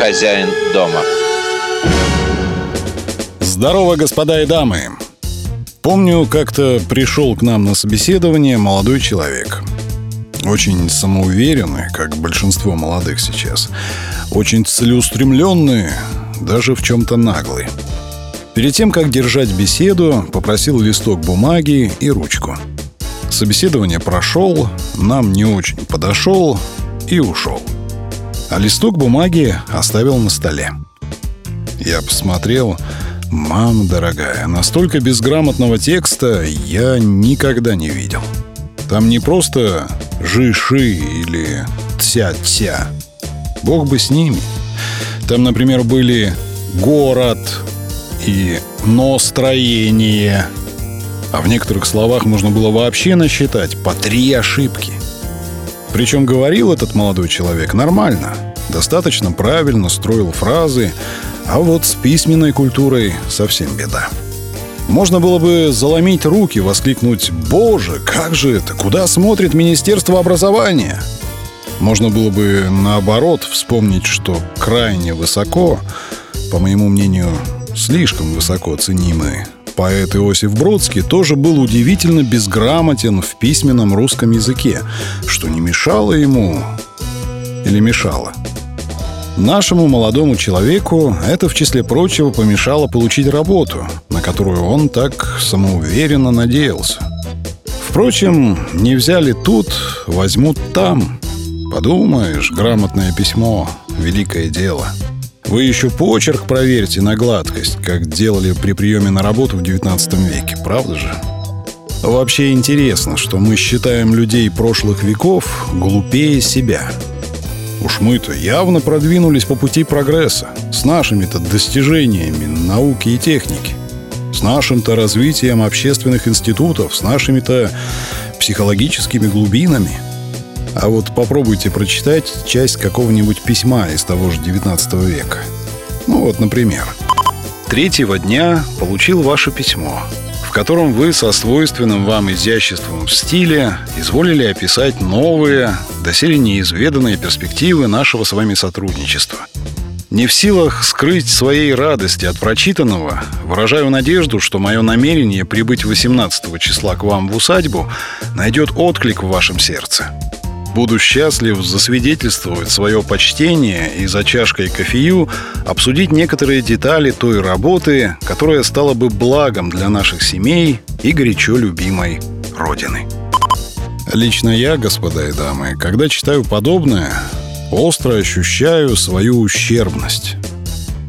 хозяин дома. Здорово, господа и дамы. Помню, как-то пришел к нам на собеседование молодой человек. Очень самоуверенный, как большинство молодых сейчас. Очень целеустремленный, даже в чем-то наглый. Перед тем, как держать беседу, попросил листок бумаги и ручку. Собеседование прошел, нам не очень подошел и ушел. А листок бумаги оставил на столе. Я посмотрел, мама дорогая, настолько безграмотного текста я никогда не видел. Там не просто «жиши» или «тся-тся». Бог бы с ними. Там, например, были «город», и «настроение». А в некоторых словах можно было вообще насчитать по три ошибки. Причем говорил этот молодой человек нормально, достаточно правильно строил фразы, а вот с письменной культурой совсем беда. Можно было бы заломить руки, воскликнуть «Боже, как же это? Куда смотрит Министерство образования?» Можно было бы, наоборот, вспомнить, что крайне высоко, по моему мнению, слишком высоко ценимый поэт Иосиф Бродский тоже был удивительно безграмотен в письменном русском языке, что не мешало ему или мешало. Нашему молодому человеку это, в числе прочего, помешало получить работу, на которую он так самоуверенно надеялся. Впрочем, не взяли тут, возьмут там. Подумаешь, грамотное письмо — великое дело — вы еще почерк проверьте на гладкость, как делали при приеме на работу в 19 веке, правда же? Вообще интересно, что мы считаем людей прошлых веков глупее себя. Уж мы-то явно продвинулись по пути прогресса, с нашими-то достижениями науки и техники, с нашим-то развитием общественных институтов, с нашими-то психологическими глубинами – а вот попробуйте прочитать часть какого-нибудь письма из того же 19 века. Ну вот, например. Третьего дня получил ваше письмо, в котором вы со свойственным вам изяществом в стиле изволили описать новые, доселе неизведанные перспективы нашего с вами сотрудничества. Не в силах скрыть своей радости от прочитанного, выражаю надежду, что мое намерение прибыть 18 числа к вам в усадьбу найдет отклик в вашем сердце. Буду счастлив засвидетельствовать свое почтение и за чашкой кофею обсудить некоторые детали той работы, которая стала бы благом для наших семей и горячо любимой Родины. Лично я, господа и дамы, когда читаю подобное, остро ощущаю свою ущербность.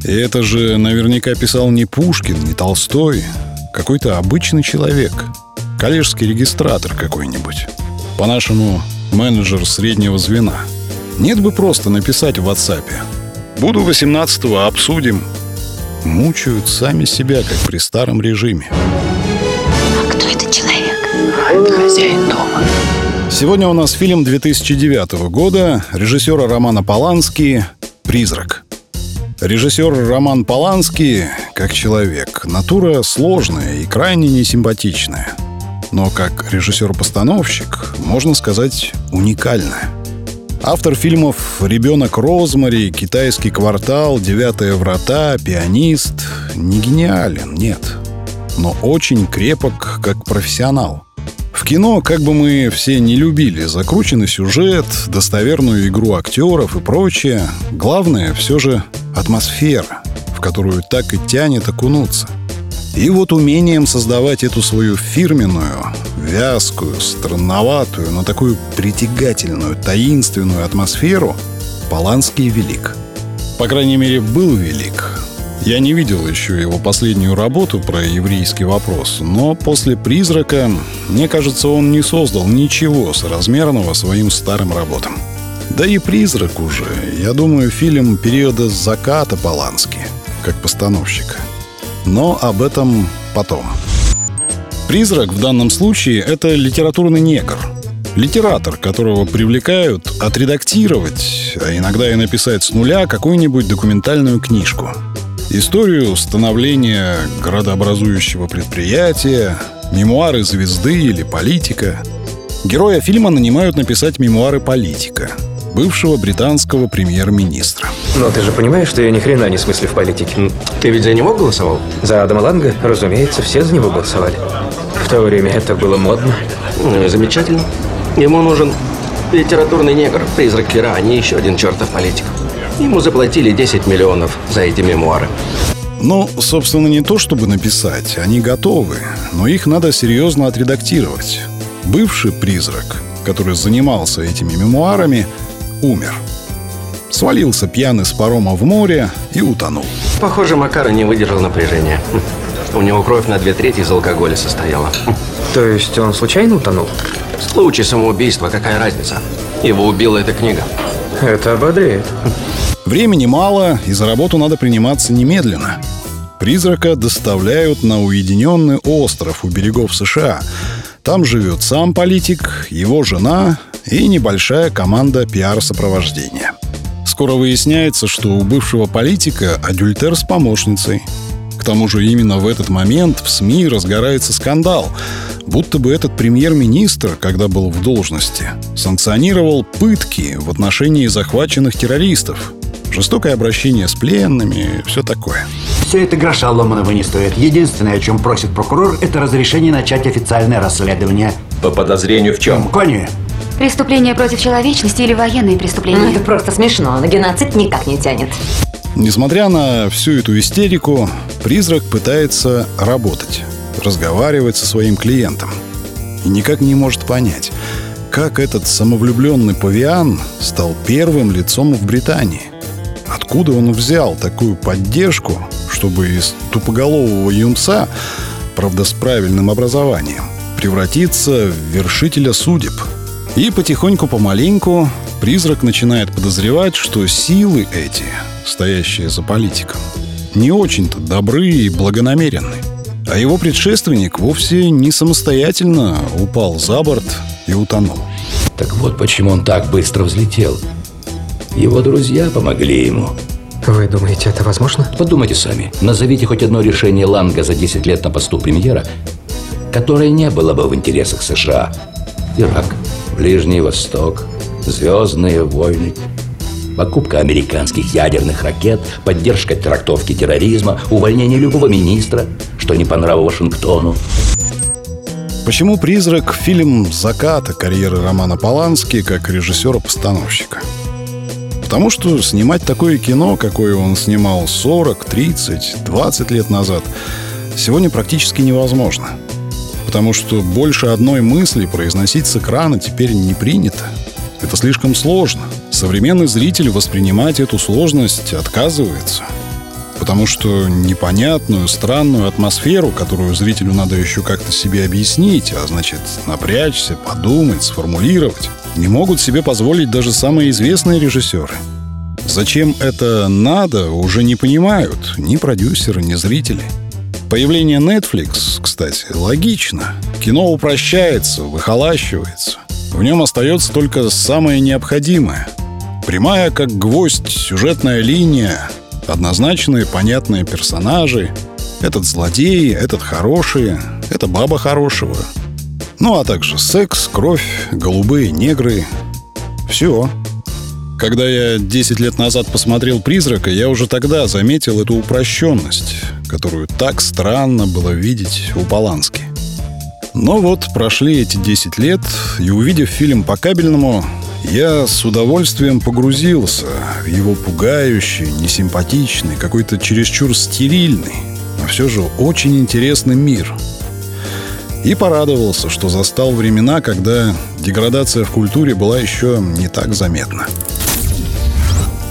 И это же наверняка писал не Пушкин, не Толстой, какой-то обычный человек, коллежский регистратор какой-нибудь. По-нашему, менеджер среднего звена. Нет бы просто написать в WhatsApp. Буду 18-го, обсудим. Мучают сами себя, как при старом режиме. А кто этот человек? А, это хозяин дома. Сегодня у нас фильм 2009 года режиссера Романа Полански «Призрак». Режиссер Роман Поланский, как человек, натура сложная и крайне несимпатичная – но как режиссер-постановщик, можно сказать, уникальная. Автор фильмов «Ребенок Розмари», «Китайский квартал», «Девятые врата», «Пианист» не гениален, нет. Но очень крепок как профессионал. В кино, как бы мы все не любили закрученный сюжет, достоверную игру актеров и прочее, главное все же атмосфера, в которую так и тянет окунуться – и вот умением создавать эту свою фирменную, вязкую, странноватую, но такую притягательную, таинственную атмосферу Поланский велик. По крайней мере, был велик. Я не видел еще его последнюю работу про еврейский вопрос, но после «Призрака», мне кажется, он не создал ничего соразмерного своим старым работам. Да и «Призрак» уже, я думаю, фильм периода заката Полански, как постановщика – но об этом потом. Призрак в данном случае — это литературный негр. Литератор, которого привлекают отредактировать, а иногда и написать с нуля какую-нибудь документальную книжку. Историю становления градообразующего предприятия, мемуары звезды или политика. Героя фильма нанимают написать мемуары политика. Бывшего британского премьер-министра. Но ты же понимаешь, что я ни хрена не смысле в политике. Ты ведь за него голосовал? За Адама Ланга, разумеется, все за него голосовали. В то время это было модно. Ну и замечательно. Ему нужен литературный негр, призрак Кира, а не еще один чертов политик. Ему заплатили 10 миллионов за эти мемуары. Ну, собственно, не то чтобы написать, они готовы, но их надо серьезно отредактировать. Бывший призрак, который занимался этими мемуарами, умер. Свалился пьяный с парома в море и утонул. Похоже, Макара не выдержал напряжения. У него кровь на две трети из алкоголя состояла. То есть он случайно утонул? Случай самоубийства, какая разница? Его убила эта книга. Это ободряет. Времени мало, и за работу надо приниматься немедленно. Призрака доставляют на уединенный остров у берегов США. Там живет сам политик, его жена и небольшая команда пиар-сопровождения. Скоро выясняется, что у бывшего политика адюльтер с помощницей. К тому же именно в этот момент в СМИ разгорается скандал, будто бы этот премьер-министр, когда был в должности, санкционировал пытки в отношении захваченных террористов, жестокое обращение с пленными, все такое. Все это гроша ломаного не стоит. Единственное, о чем просит прокурор, это разрешение начать официальное расследование. По подозрению в чем? Кони, Преступление против человечности или военные Ну, преступления? это просто смешно. На геноцид никак не тянет. Несмотря на всю эту истерику, призрак пытается работать, разговаривать со своим клиентом. И никак не может понять, как этот самовлюбленный павиан стал первым лицом в Британии. Откуда он взял такую поддержку, чтобы из тупоголового юнца, правда с правильным образованием, превратиться в вершителя судеб? И потихоньку помаленьку призрак начинает подозревать, что силы эти, стоящие за политиком, не очень-то добры и благонамеренны. А его предшественник вовсе не самостоятельно упал за борт и утонул. Так вот почему он так быстро взлетел. Его друзья помогли ему. Вы думаете, это возможно? Подумайте сами. Назовите хоть одно решение Ланга за 10 лет на посту премьера, которое не было бы в интересах США. Ирак, Ближний Восток, Звездные войны, покупка американских ядерных ракет, поддержка трактовки терроризма, увольнение любого министра, что не по нраву Вашингтону. Почему «Призрак» — фильм заката карьеры Романа Полански как режиссера-постановщика? Потому что снимать такое кино, какое он снимал 40, 30, 20 лет назад, сегодня практически невозможно. Потому что больше одной мысли произносить с экрана теперь не принято. Это слишком сложно. Современный зритель воспринимать эту сложность отказывается. Потому что непонятную, странную атмосферу, которую зрителю надо еще как-то себе объяснить, а значит напрячься, подумать, сформулировать, не могут себе позволить даже самые известные режиссеры. Зачем это надо, уже не понимают ни продюсеры, ни зрители. Появление Netflix, кстати, логично. Кино упрощается, выхолащивается. В нем остается только самое необходимое. Прямая, как гвоздь, сюжетная линия, однозначные, понятные персонажи. Этот злодей, этот хороший, это баба хорошего. Ну, а также секс, кровь, голубые негры. Все. Когда я 10 лет назад посмотрел «Призрака», я уже тогда заметил эту упрощенность, которую так странно было видеть у Полански. Но вот прошли эти 10 лет, и увидев фильм по кабельному, я с удовольствием погрузился в его пугающий, несимпатичный, какой-то чересчур стерильный, но все же очень интересный мир. И порадовался, что застал времена, когда деградация в культуре была еще не так заметна.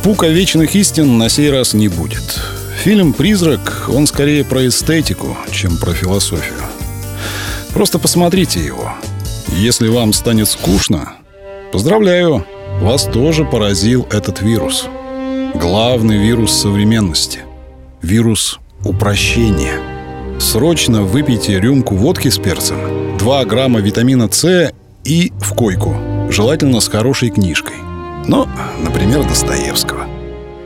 Пука вечных истин на сей раз не будет. Фильм «Призрак», он скорее про эстетику, чем про философию. Просто посмотрите его. Если вам станет скучно, поздравляю, вас тоже поразил этот вирус. Главный вирус современности. Вирус упрощения. Срочно выпейте рюмку водки с перцем, 2 грамма витамина С и в койку, желательно с хорошей книжкой. Ну, например, Достоевского.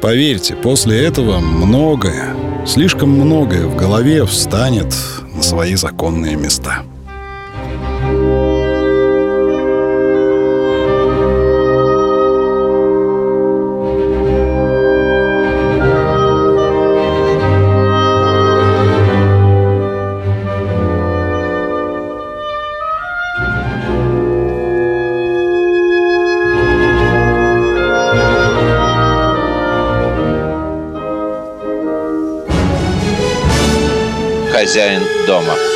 Поверьте, после этого многое, слишком многое в голове встанет на свои законные места. Хозяин дома.